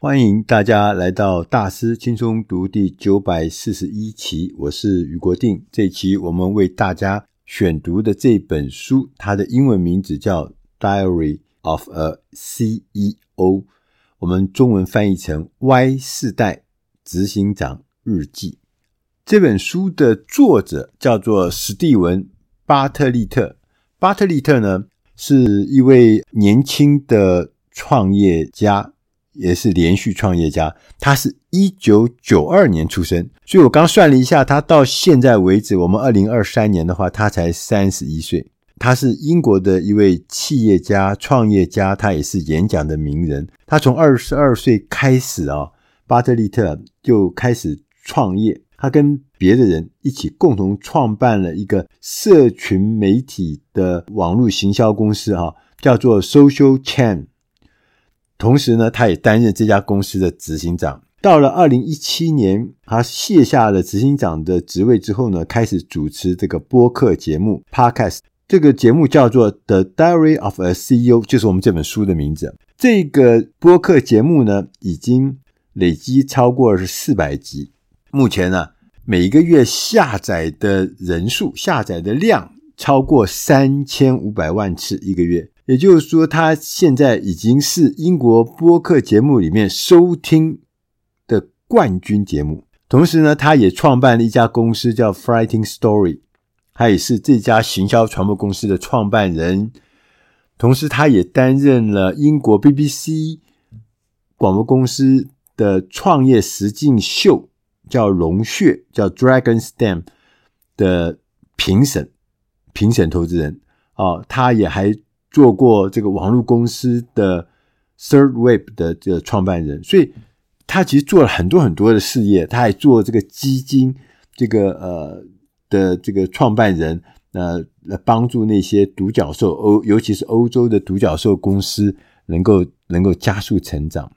欢迎大家来到大师轻松读第九百四十一期，我是余国定。这一期我们为大家选读的这本书，它的英文名字叫《Diary of a CEO》，我们中文翻译成《Y 世代执行长日记》。这本书的作者叫做史蒂文·巴特利特。巴特利特呢，是一位年轻的创业家。也是连续创业家，他是一九九二年出生，所以我刚算了一下，他到现在为止，我们二零二三年的话，他才三十一岁。他是英国的一位企业家、创业家，他也是演讲的名人。他从二十二岁开始啊，巴特利特就开始创业，他跟别的人一起共同创办了一个社群媒体的网络行销公司，哈，叫做 Social Chain。同时呢，他也担任这家公司的执行长。到了二零一七年，他卸下了执行长的职位之后呢，开始主持这个播客节目 Podcast。这个节目叫做《The Diary of a CEO》，就是我们这本书的名字。这个播客节目呢，已经累积超过是四百集。目前呢，每个月下载的人数、下载的量超过三千五百万次一个月。也就是说，他现在已经是英国播客节目里面收听的冠军节目。同时呢，他也创办了一家公司叫 Frighting Story，他也是这家行销传播公司的创办人。同时，他也担任了英国 BBC 广播公司的创业实境秀，叫《龙穴》，叫 Dragon's Den 的评审，评审投资人啊，他也还。做过这个网络公司的 Third Wave 的这个创办人，所以他其实做了很多很多的事业。他还做这个基金，这个呃的这个创办人，呃，来帮助那些独角兽欧，尤其是欧洲的独角兽公司能够能够加速成长。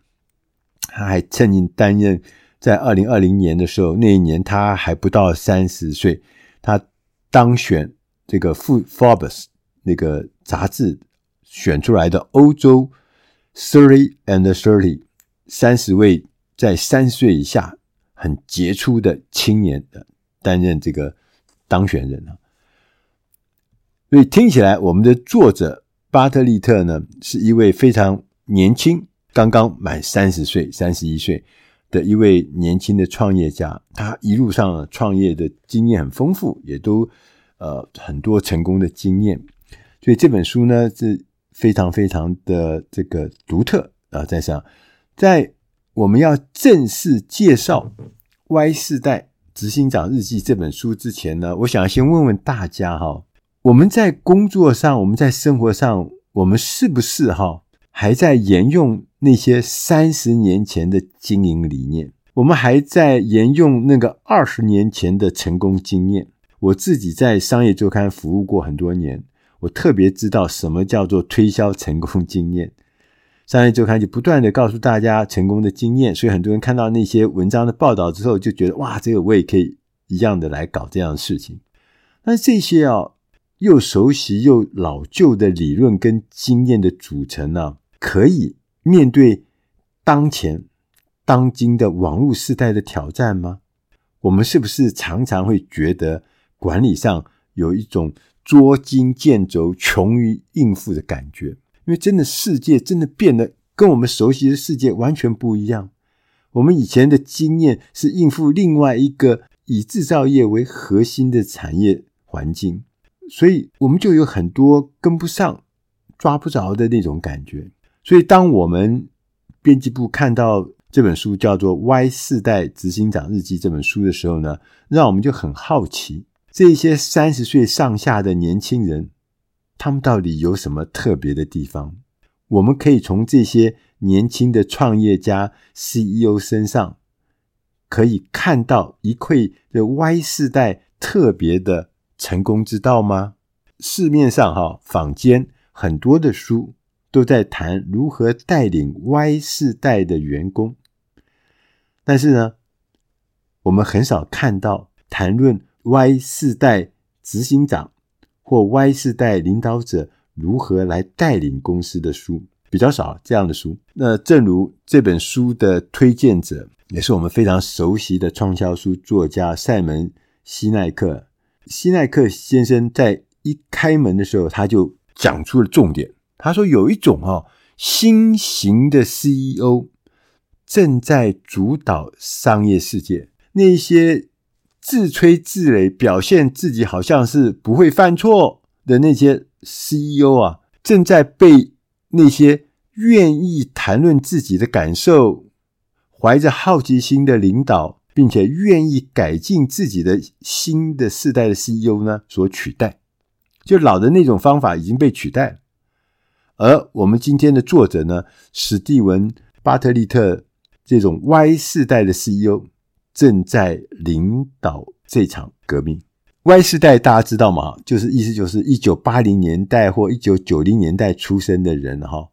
他还曾经担任，在二零二零年的时候，那一年他还不到三十岁，他当选这个富 Forbes。那个杂志选出来的欧洲 thirty and thirty 三十位在三十岁以下很杰出的青年担任这个当选人啊，所以听起来我们的作者巴特利特呢是一位非常年轻，刚刚满三十岁，三十一岁的一位年轻的创业家，他一路上创业的经验很丰富，也都呃很多成功的经验。所以这本书呢是非常非常的这个独特啊，在上，在我们要正式介绍《Y 世代执行长日记》这本书之前呢，我想先问问大家哈，我们在工作上，我们在生活上，我们是不是哈还在沿用那些三十年前的经营理念？我们还在沿用那个二十年前的成功经验？我自己在商业周刊服务过很多年。我特别知道什么叫做推销成功经验，商业周刊就不断的告诉大家成功的经验，所以很多人看到那些文章的报道之后，就觉得哇，这个我也可以一样的来搞这样的事情。但是这些啊，又熟悉又老旧的理论跟经验的组成呢，可以面对当前当今的网络时代的挑战吗？我们是不是常常会觉得管理上有一种捉襟见肘、穷于应付的感觉，因为真的世界真的变得跟我们熟悉的世界完全不一样。我们以前的经验是应付另外一个以制造业为核心的产业环境，所以我们就有很多跟不上、抓不着的那种感觉。所以，当我们编辑部看到这本书叫做《Y 世代执行长日记》这本书的时候呢，让我们就很好奇。这些三十岁上下的年轻人，他们到底有什么特别的地方？我们可以从这些年轻的创业家、CEO 身上，可以看到一窥这 Y 世代特别的成功之道吗？市面上哈坊间很多的书都在谈如何带领 Y 世代的员工，但是呢，我们很少看到谈论。Y 世代执行长或 Y 世代领导者如何来带领公司的书？比较少这样的书。那正如这本书的推荐者，也是我们非常熟悉的畅销书作家赛门·西奈克。西奈克先生在一开门的时候，他就讲出了重点。他说：“有一种哦，新型的 CEO 正在主导商业世界，那些自吹自擂、表现自己好像是不会犯错的那些 CEO 啊，正在被那些愿意谈论自己的感受、怀着好奇心的领导，并且愿意改进自己的新的世代的 CEO 呢所取代。就老的那种方法已经被取代了，而我们今天的作者呢，史蒂文·巴特利特。”这种 Y 世代的 CEO 正在领导这场革命。Y 世代大家知道吗？就是意思就是一九八零年代或一九九零年代出生的人哈，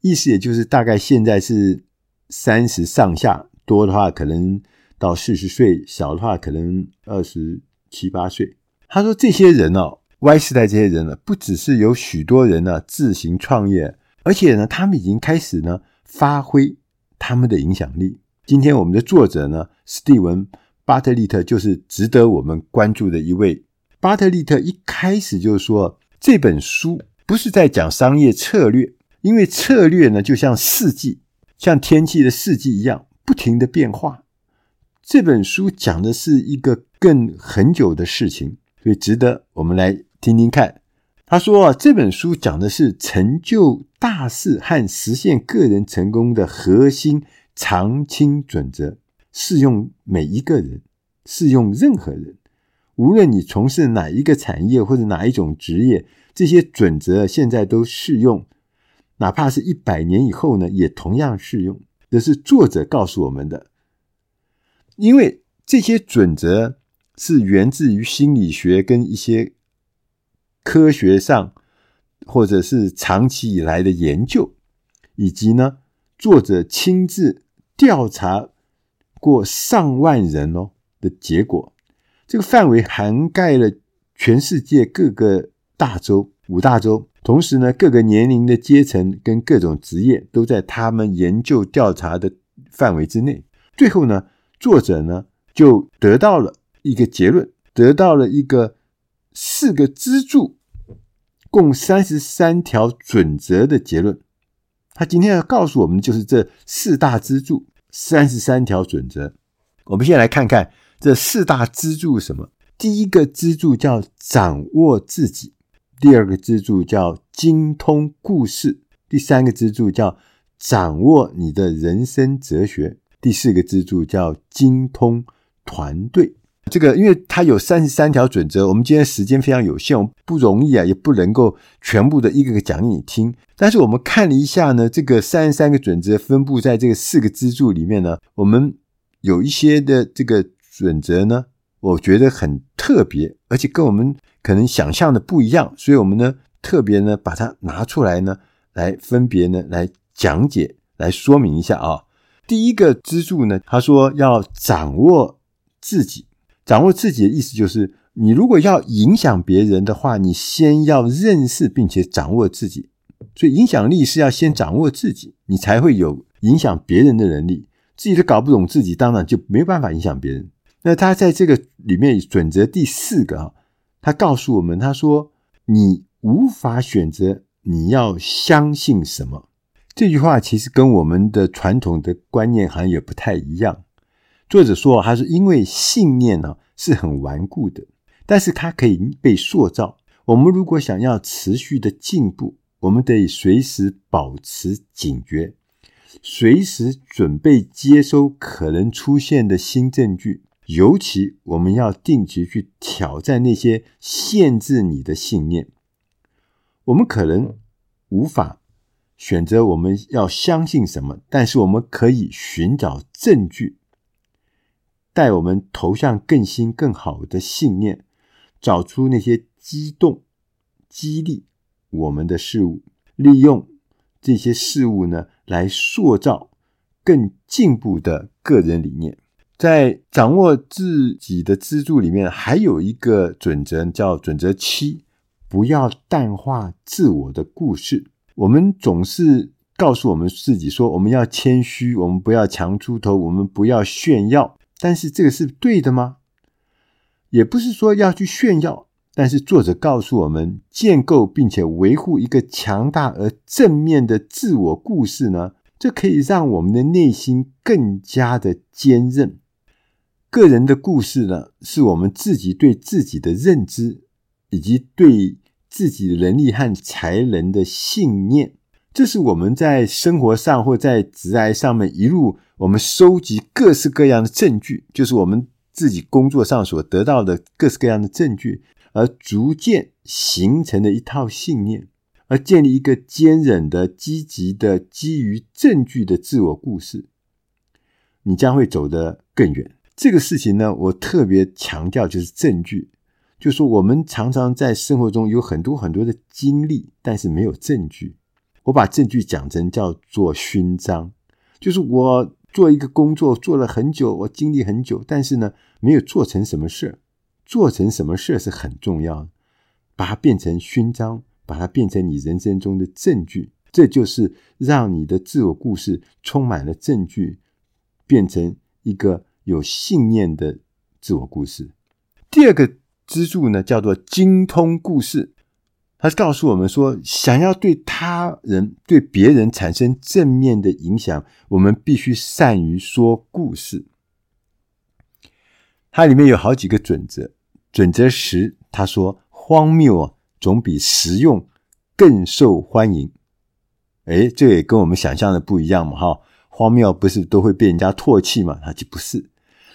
意思也就是大概现在是三十上下，多的话可能到四十岁，小的话可能二十七八岁。他说这些人哦，Y 世代这些人呢，不只是有许多人呢自行创业，而且呢，他们已经开始呢发挥。他们的影响力。今天我们的作者呢，史蒂文·巴特利特就是值得我们关注的一位。巴特利特一开始就说，这本书不是在讲商业策略，因为策略呢就像四季，像天气的四季一样不停的变化。这本书讲的是一个更很久的事情，所以值得我们来听听看。他说啊，这本书讲的是成就大事和实现个人成功的核心常青准则，适用每一个人，适用任何人，无论你从事哪一个产业或者哪一种职业，这些准则现在都适用，哪怕是一百年以后呢，也同样适用。这是作者告诉我们的，因为这些准则是源自于心理学跟一些。科学上，或者是长期以来的研究，以及呢，作者亲自调查过上万人哦的结果，这个范围涵盖了全世界各个大洲、五大洲，同时呢，各个年龄的阶层跟各种职业都在他们研究调查的范围之内。最后呢，作者呢就得到了一个结论，得到了一个。四个支柱，共三十三条准则的结论。他今天要告诉我们，就是这四大支柱，三十三条准则。我们先来看看这四大支柱什么。第一个支柱叫掌握自己，第二个支柱叫精通故事，第三个支柱叫掌握你的人生哲学，第四个支柱叫精通团队。这个，因为它有三十三条准则，我们今天时间非常有限，我不容易啊，也不能够全部的一个个讲给你听。但是我们看了一下呢，这个三十三个准则分布在这个四个支柱里面呢，我们有一些的这个准则呢，我觉得很特别，而且跟我们可能想象的不一样，所以我们呢特别呢把它拿出来呢，来分别呢来讲解，来说明一下啊。第一个支柱呢，他说要掌握自己。掌握自己的意思就是，你如果要影响别人的话，你先要认识并且掌握自己。所以，影响力是要先掌握自己，你才会有影响别人的能力。自己都搞不懂自己，当然就没有办法影响别人。那他在这个里面准则第四个啊，他告诉我们，他说：“你无法选择你要相信什么。”这句话其实跟我们的传统的观念好像也不太一样。作者说，他是因为信念呢是很顽固的，但是它可以被塑造。我们如果想要持续的进步，我们得随时保持警觉，随时准备接收可能出现的新证据。尤其我们要定期去挑战那些限制你的信念。我们可能无法选择我们要相信什么，但是我们可以寻找证据。带我们投向更新、更好的信念，找出那些激动、激励我们的事物，利用这些事物呢，来塑造更进步的个人理念。在掌握自己的支柱里面，还有一个准则叫准则七：不要淡化自我的故事。我们总是告诉我们自己说，我们要谦虚，我们不要强出头，我们不要炫耀。但是这个是对的吗？也不是说要去炫耀，但是作者告诉我们，建构并且维护一个强大而正面的自我故事呢，这可以让我们的内心更加的坚韧。个人的故事呢，是我们自己对自己的认知，以及对自己能力和才能的信念。这是我们在生活上或在职涯上面一路我们收集各式各样的证据，就是我们自己工作上所得到的各式各样的证据，而逐渐形成的一套信念，而建立一个坚韧的、积极的、基于证据的自我故事，你将会走得更远。这个事情呢，我特别强调就是证据，就是我们常常在生活中有很多很多的经历，但是没有证据。我把证据讲成叫做勋章，就是我做一个工作做了很久，我经历很久，但是呢，没有做成什么事。做成什么事是很重要的，把它变成勋章，把它变成你人生中的证据，这就是让你的自我故事充满了证据，变成一个有信念的自我故事。第二个支柱呢，叫做精通故事。他告诉我们说，想要对他人、对别人产生正面的影响，我们必须善于说故事。它里面有好几个准则。准则十，他说：“荒谬啊，总比实用更受欢迎。”诶，这也跟我们想象的不一样嘛，哈！荒谬不是都会被人家唾弃吗？他就不是。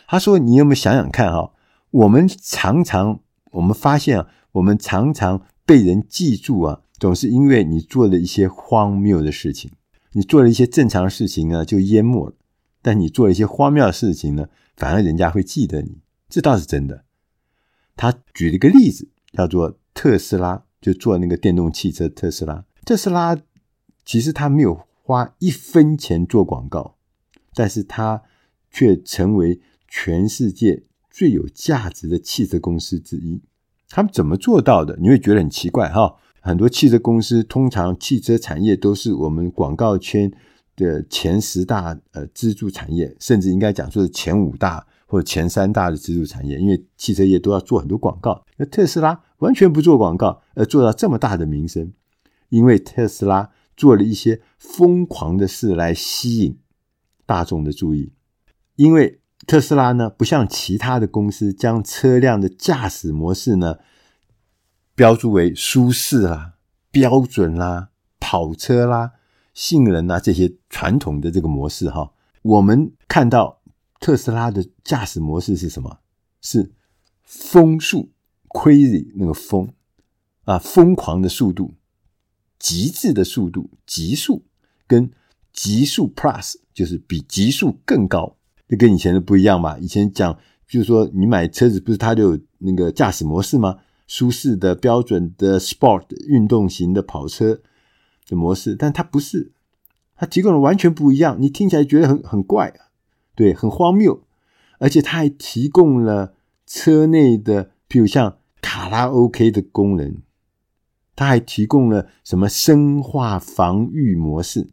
他说：“你有没有想想看，哈？我们常常，我们发现啊，我们常常。”被人记住啊，总是因为你做了一些荒谬的事情。你做了一些正常的事情呢，就淹没了；但你做了一些荒谬的事情呢，反而人家会记得你。这倒是真的。他举了一个例子，叫做特斯拉，就做那个电动汽车。特斯拉，特斯拉其实他没有花一分钱做广告，但是他却成为全世界最有价值的汽车公司之一。他们怎么做到的？你会觉得很奇怪哈。很多汽车公司，通常汽车产业都是我们广告圈的前十大呃支柱产业，甚至应该讲说是前五大或者前三大的支柱产业。因为汽车业都要做很多广告，那特斯拉完全不做广告，而做到这么大的名声，因为特斯拉做了一些疯狂的事来吸引大众的注意，因为。特斯拉呢，不像其他的公司，将车辆的驾驶模式呢标注为舒适啦、标准啦、跑车啦、性能啦这些传统的这个模式哈。我们看到特斯拉的驾驶模式是什么？是风速 （crazy） 那个风啊，疯狂的速度、极致的速度、极速跟极速 Plus，就是比极速更高。这跟以前的不一样嘛，以前讲就是说你买车子不是它就有那个驾驶模式吗？舒适的、标准的、Sport 运动型的跑车的模式，但它不是，它提供的完全不一样，你听起来觉得很很怪，对，很荒谬，而且它还提供了车内的，譬如像卡拉 OK 的功能，它还提供了什么生化防御模式，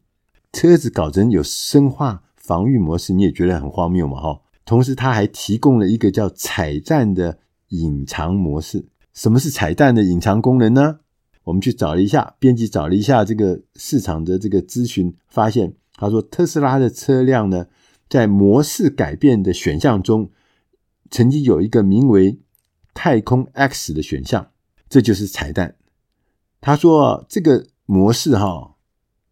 车子搞成有生化。防御模式你也觉得很荒谬嘛？哈，同时它还提供了一个叫彩蛋的隐藏模式。什么是彩蛋的隐藏功能呢？我们去找了一下，编辑找了一下这个市场的这个咨询，发现他说特斯拉的车辆呢，在模式改变的选项中，曾经有一个名为“太空 X” 的选项，这就是彩蛋。他说这个模式哈，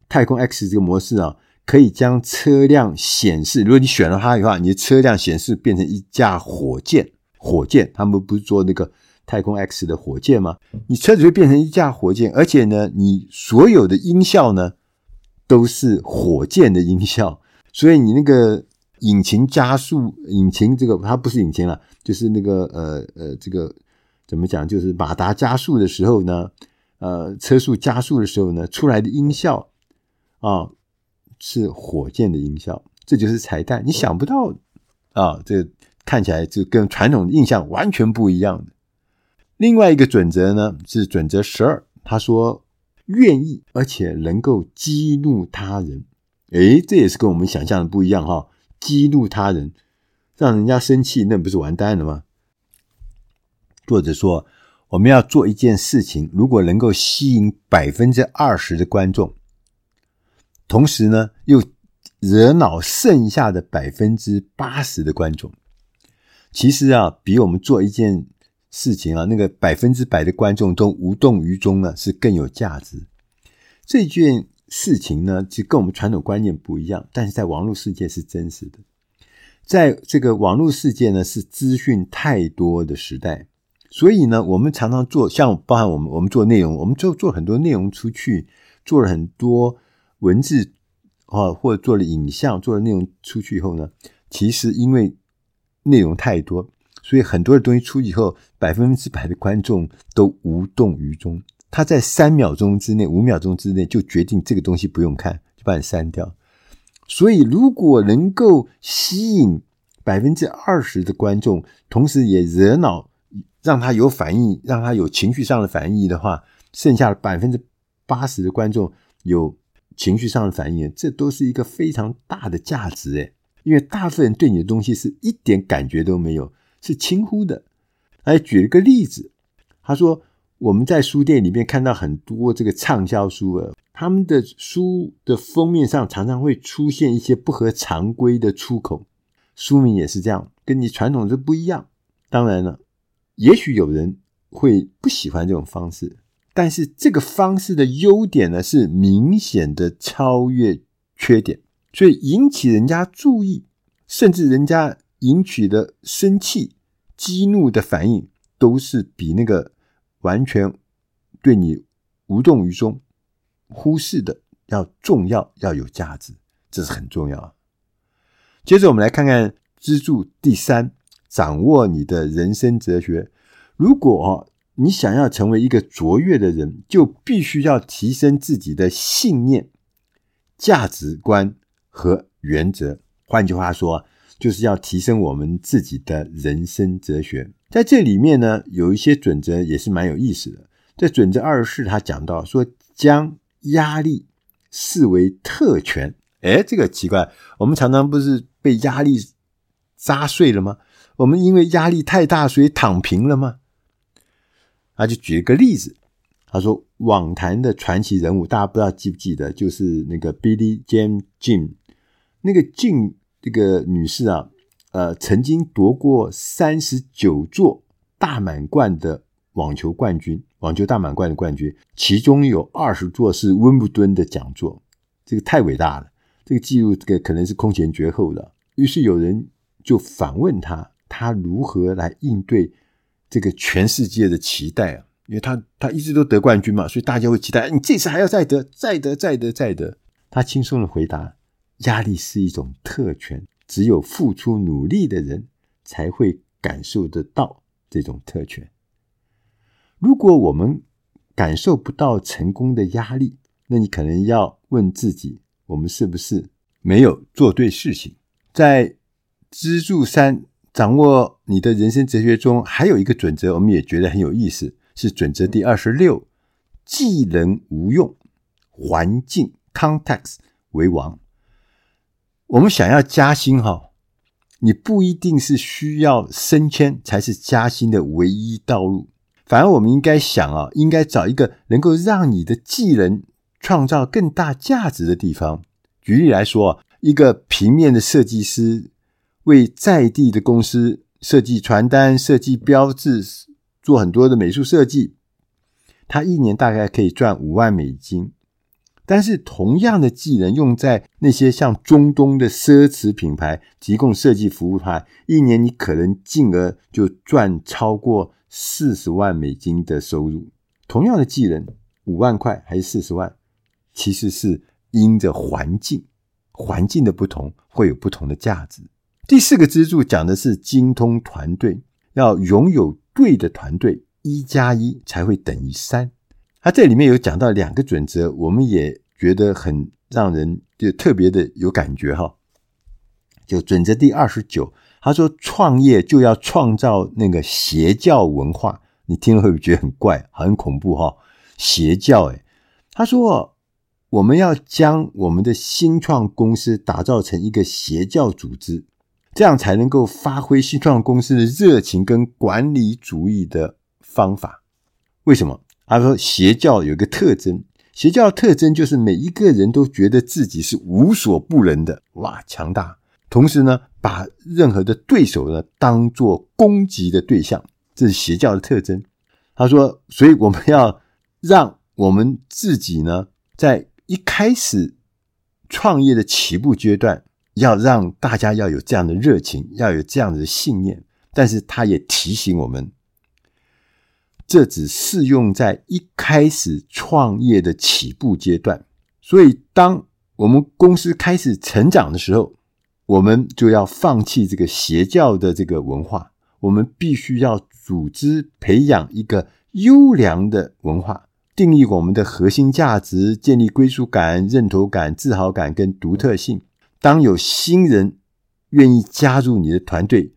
太空 X 这个模式啊。可以将车辆显示，如果你选了它的话，你的车辆显示变成一架火箭。火箭，他们不是做那个太空 X 的火箭吗？你车子会变成一架火箭，而且呢，你所有的音效呢都是火箭的音效。所以你那个引擎加速，引擎这个它不是引擎了，就是那个呃呃，这个怎么讲？就是马达加速的时候呢，呃，车速加速的时候呢，出来的音效啊。是火箭的音效，这就是彩蛋。你想不到啊，这看起来就跟传统印象完全不一样的。另外一个准则呢，是准则十二，他说，愿意，而且能够激怒他人。诶，这也是跟我们想象的不一样哈！激怒他人，让人家生气，那不是完蛋了吗？作者说，我们要做一件事情，如果能够吸引百分之二十的观众，同时呢，又惹恼剩下的百分之八十的观众，其实啊，比我们做一件事情啊，那个百分之百的观众都无动于衷呢，是更有价值。这件事情呢，其实跟我们传统观念不一样，但是在网络世界是真实的。在这个网络世界呢，是资讯太多的时代，所以呢，我们常常做，像包含我们，我们做内容，我们就做很多内容出去，做了很多文字啊，或者做了影像，做了内容出去以后呢，其实因为内容太多。所以很多的东西出去以后，百分之百的观众都无动于衷。他在三秒钟之内、五秒钟之内就决定这个东西不用看，就把你删掉。所以，如果能够吸引百分之二十的观众，同时也惹恼，让他有反应，让他有情绪上的反应的话，剩下的百分之八十的观众有情绪上的反应，这都是一个非常大的价值诶，因为大部分人对你的东西是一点感觉都没有。是轻忽的。来举了个例子，他说我们在书店里面看到很多这个畅销书啊，他们的书的封面上常常会出现一些不合常规的出口，书名也是这样，跟你传统的不一样。当然了，也许有人会不喜欢这种方式，但是这个方式的优点呢，是明显的超越缺点，所以引起人家注意，甚至人家。引起的生气、激怒的反应，都是比那个完全对你无动于衷、忽视的要重要、要有价值，这是很重要。接着，我们来看看支柱第三：掌握你的人生哲学。如果你想要成为一个卓越的人，就必须要提升自己的信念、价值观和原则。换句话说，就是要提升我们自己的人生哲学，在这里面呢，有一些准则也是蛮有意思的。在准则二十四，他讲到说，将压力视为特权。哎，这个奇怪，我们常常不是被压力砸碎了吗？我们因为压力太大，所以躺平了吗？他就举一个例子，他说，网坛的传奇人物，大家不知道记不记得，就是那个 Billie Jean Jim 那个 King。这个女士啊，呃，曾经夺过三十九座大满贯的网球冠军，网球大满贯的冠军，其中有二十座是温布顿的讲座，这个太伟大了，这个记录这个可能是空前绝后的。于是有人就反问他，他如何来应对这个全世界的期待啊？因为他他一直都得冠军嘛，所以大家会期待你这次还要再得，再得，再得，再得。他轻松的回答。压力是一种特权，只有付出努力的人才会感受得到这种特权。如果我们感受不到成功的压力，那你可能要问自己：我们是不是没有做对事情？在支柱三掌握你的人生哲学中，还有一个准则，我们也觉得很有意思，是准则第二十六：技能无用，环境 （context） 为王。我们想要加薪哈，你不一定是需要升迁才是加薪的唯一道路。反而我们应该想啊，应该找一个能够让你的技能创造更大价值的地方。举例来说，一个平面的设计师为在地的公司设计传单、设计标志，做很多的美术设计，他一年大概可以赚五万美金。但是，同样的技能用在那些像中东的奢侈品牌提供设计服务的话，一年你可能进而就赚超过四十万美金的收入。同样的技能，五万块还是四十万，其实是因着环境，环境的不同会有不同的价值。第四个支柱讲的是精通团队，要拥有对的团队，一加一才会等于三。他这里面有讲到两个准则，我们也觉得很让人就特别的有感觉哈。就准则第二十九，他说创业就要创造那个邪教文化，你听了会不会觉得很怪，很恐怖哈？邪教诶，他说：“我们要将我们的新创公司打造成一个邪教组织，这样才能够发挥新创公司的热情跟管理主义的方法。为什么？他说邪教有一个特征，邪教的特征就是每一个人都觉得自己是无所不能的，哇，强大。同时呢，把任何的对手呢当做攻击的对象，这是邪教的特征。他说，所以我们要让。”我们自己呢，在一开始创业的起步阶段，要让大家要有这样的热情，要有这样的信念。但是，他也提醒我们，这只适用在一开始创业的起步阶段。所以，当我们公司开始成长的时候，我们就要放弃这个邪教的这个文化，我们必须要组织培养一个优良的文化。定义我们的核心价值，建立归属感、认同感、自豪感跟独特性。当有新人愿意加入你的团队，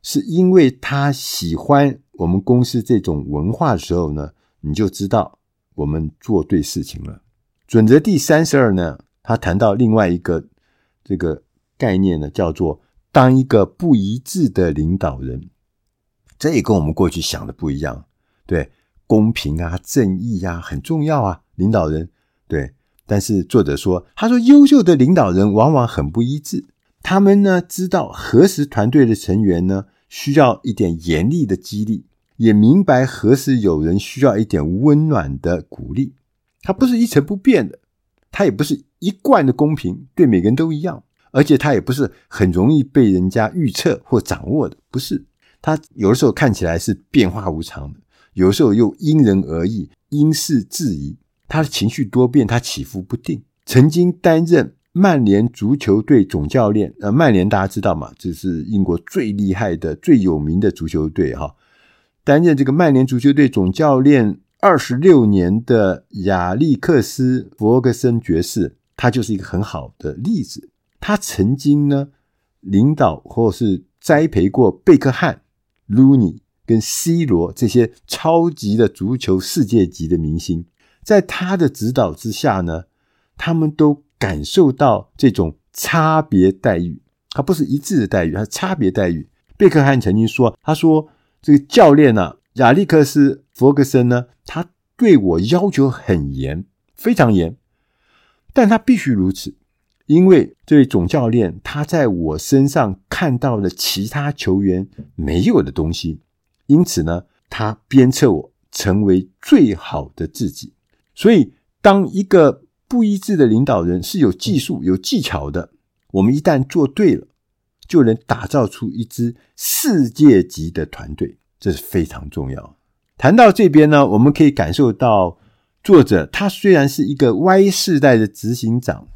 是因为他喜欢我们公司这种文化的时候呢，你就知道我们做对事情了。准则第三十二呢，他谈到另外一个这个概念呢，叫做当一个不一致的领导人。这也跟我们过去想的不一样，对。公平啊，正义啊，很重要啊。领导人对，但是作者说，他说优秀的领导人往往很不一致。他们呢，知道何时团队的成员呢需要一点严厉的激励，也明白何时有人需要一点温暖的鼓励。他不是一成不变的，他也不是一贯的公平，对每个人都一样，而且他也不是很容易被人家预测或掌握的，不是。他有的时候看起来是变化无常的。有时候又因人而异，因事制宜。他的情绪多变，他起伏不定。曾经担任曼联足球队总教练，呃，曼联大家知道嘛，这是英国最厉害的、最有名的足球队哈。担任这个曼联足球队总教练二十六年的亚历克斯·弗格森爵士，他就是一个很好的例子。他曾经呢，领导或是栽培过贝克汉、鲁尼。跟 C 罗这些超级的足球世界级的明星，在他的指导之下呢，他们都感受到这种差别待遇。他不是一致的待遇，他是差别待遇。贝克汉曾经说：“他说这个教练呢、啊，亚历克斯·弗格森呢，他对我要求很严，非常严，但他必须如此，因为这位总教练他在我身上看到了其他球员没有的东西。”因此呢，他鞭策我成为最好的自己。所以，当一个不一致的领导人是有技术、有技巧的，我们一旦做对了，就能打造出一支世界级的团队，这是非常重要。谈到这边呢，我们可以感受到，作者他虽然是一个 Y 世代的执行长，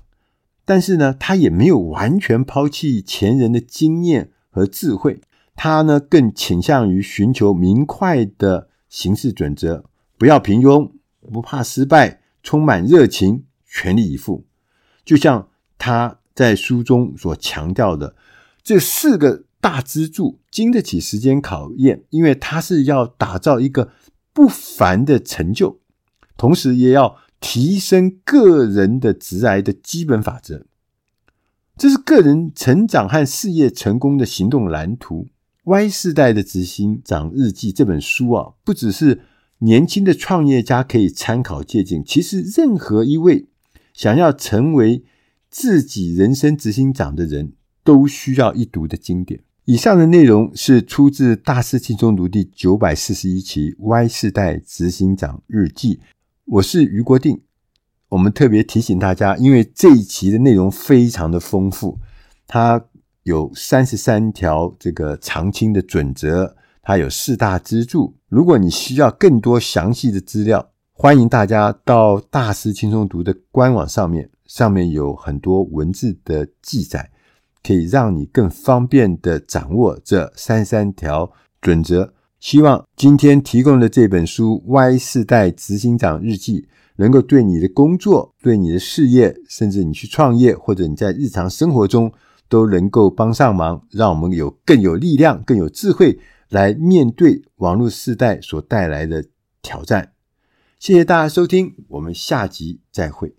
但是呢，他也没有完全抛弃前人的经验和智慧。他呢，更倾向于寻求明快的行事准则，不要平庸，不怕失败，充满热情，全力以赴。就像他在书中所强调的，这四个大支柱经得起时间考验，因为他是要打造一个不凡的成就，同时也要提升个人的直癌的基本法则。这是个人成长和事业成功的行动蓝图。《Y 世代的执行长日记》这本书啊，不只是年轻的创业家可以参考借鉴，其实任何一位想要成为自己人生执行长的人都需要一读的经典。以上的内容是出自《大师轻松读》第九百四十一期《Y 世代执行长日记》。我是余国定，我们特别提醒大家，因为这一期的内容非常的丰富，它。有三十三条这个常青的准则，它有四大支柱。如果你需要更多详细的资料，欢迎大家到大师轻松读的官网上面，上面有很多文字的记载，可以让你更方便的掌握这三三条准则。希望今天提供的这本书《Y 世代执行长日记》能够对你的工作、对你的事业，甚至你去创业，或者你在日常生活中。都能够帮上忙，让我们有更有力量、更有智慧来面对网络时代所带来的挑战。谢谢大家收听，我们下集再会。